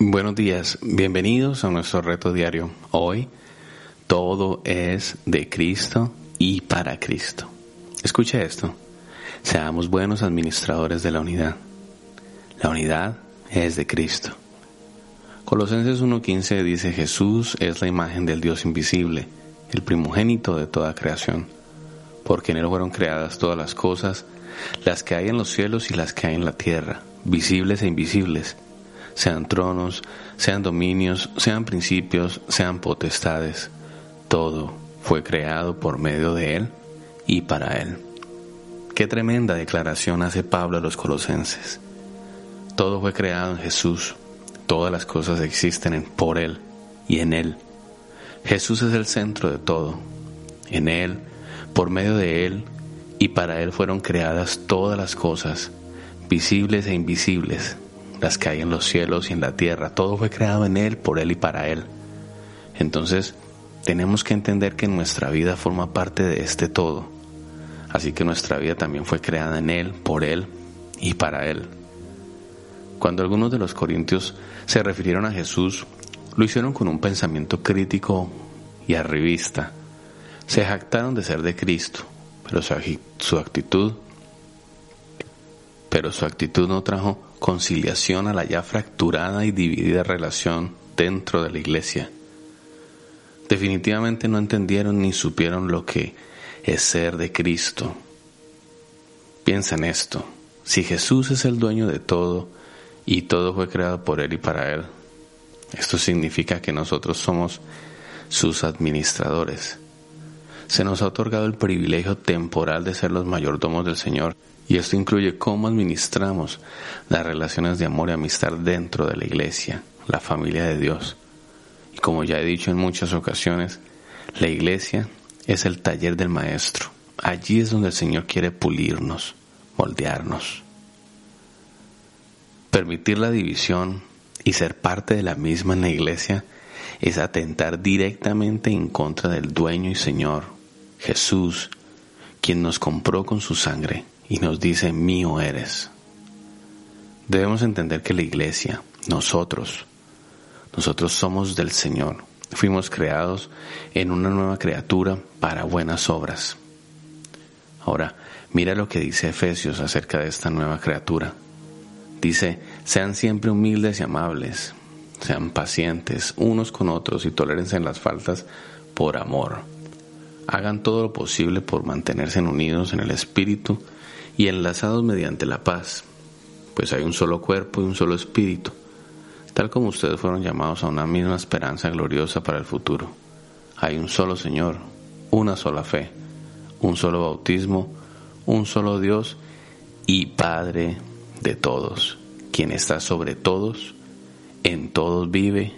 Buenos días, bienvenidos a nuestro reto diario. Hoy todo es de Cristo y para Cristo. Escuche esto, seamos buenos administradores de la unidad. La unidad es de Cristo. Colosenses 1.15 dice Jesús es la imagen del Dios invisible, el primogénito de toda creación, porque en Él fueron creadas todas las cosas, las que hay en los cielos y las que hay en la tierra, visibles e invisibles sean tronos, sean dominios, sean principios, sean potestades. Todo fue creado por medio de Él y para Él. Qué tremenda declaración hace Pablo a los colosenses. Todo fue creado en Jesús. Todas las cosas existen por Él y en Él. Jesús es el centro de todo. En Él, por medio de Él y para Él fueron creadas todas las cosas, visibles e invisibles, las que hay en los cielos y en la tierra. Todo fue creado en Él, por Él y para Él. Entonces, tenemos que entender que nuestra vida forma parte de este todo. Así que nuestra vida también fue creada en Él, por Él y para Él. Cuando algunos de los corintios se refirieron a Jesús, lo hicieron con un pensamiento crítico y arribista. Se jactaron de ser de Cristo, pero su actitud pero su actitud no trajo conciliación a la ya fracturada y dividida relación dentro de la iglesia. Definitivamente no entendieron ni supieron lo que es ser de Cristo. Piensa en esto. Si Jesús es el dueño de todo y todo fue creado por Él y para Él, esto significa que nosotros somos sus administradores. Se nos ha otorgado el privilegio temporal de ser los mayordomos del Señor y esto incluye cómo administramos las relaciones de amor y amistad dentro de la iglesia, la familia de Dios. Y como ya he dicho en muchas ocasiones, la iglesia es el taller del maestro. Allí es donde el Señor quiere pulirnos, moldearnos. Permitir la división y ser parte de la misma en la iglesia es atentar directamente en contra del dueño y Señor, Jesús, quien nos compró con su sangre y nos dice, mío eres. Debemos entender que la iglesia, nosotros, nosotros somos del Señor. Fuimos creados en una nueva criatura para buenas obras. Ahora, mira lo que dice Efesios acerca de esta nueva criatura. Dice, sean siempre humildes y amables, sean pacientes unos con otros y tolérense en las faltas por amor. Hagan todo lo posible por mantenerse unidos en el Espíritu y enlazados mediante la paz, pues hay un solo cuerpo y un solo espíritu, tal como ustedes fueron llamados a una misma esperanza gloriosa para el futuro. Hay un solo Señor, una sola fe, un solo bautismo, un solo Dios y Padre de todos, quien está sobre todos, en todos vive,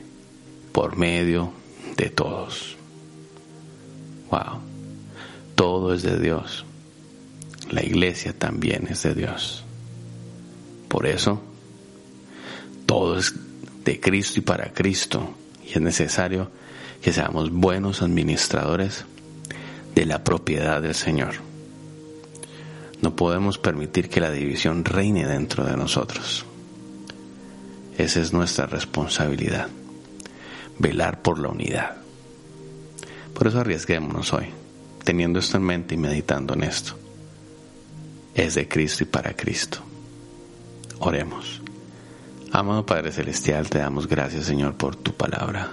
por medio de todos. Wow, todo es de Dios la iglesia también es de Dios. Por eso, todo es de Cristo y para Cristo, y es necesario que seamos buenos administradores de la propiedad del Señor. No podemos permitir que la división reine dentro de nosotros. Esa es nuestra responsabilidad, velar por la unidad. Por eso arriesguémonos hoy, teniendo esto en mente y meditando en esto es de Cristo y para Cristo. Oremos. Amado Padre Celestial, te damos gracias Señor por tu palabra.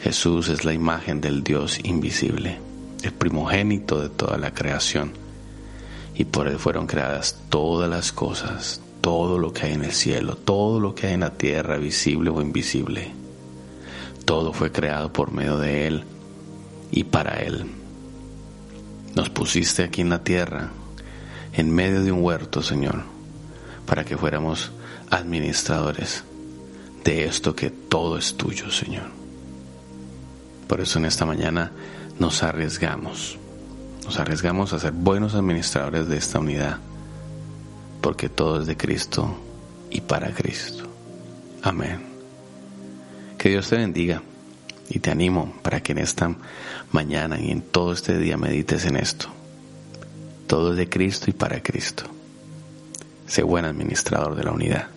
Jesús es la imagen del Dios invisible, el primogénito de toda la creación, y por Él fueron creadas todas las cosas, todo lo que hay en el cielo, todo lo que hay en la tierra, visible o invisible. Todo fue creado por medio de Él y para Él. Nos pusiste aquí en la tierra en medio de un huerto, Señor, para que fuéramos administradores de esto que todo es tuyo, Señor. Por eso en esta mañana nos arriesgamos, nos arriesgamos a ser buenos administradores de esta unidad, porque todo es de Cristo y para Cristo. Amén. Que Dios te bendiga y te animo para que en esta mañana y en todo este día medites en esto todo es de Cristo y para Cristo. Sé buen administrador de la unidad.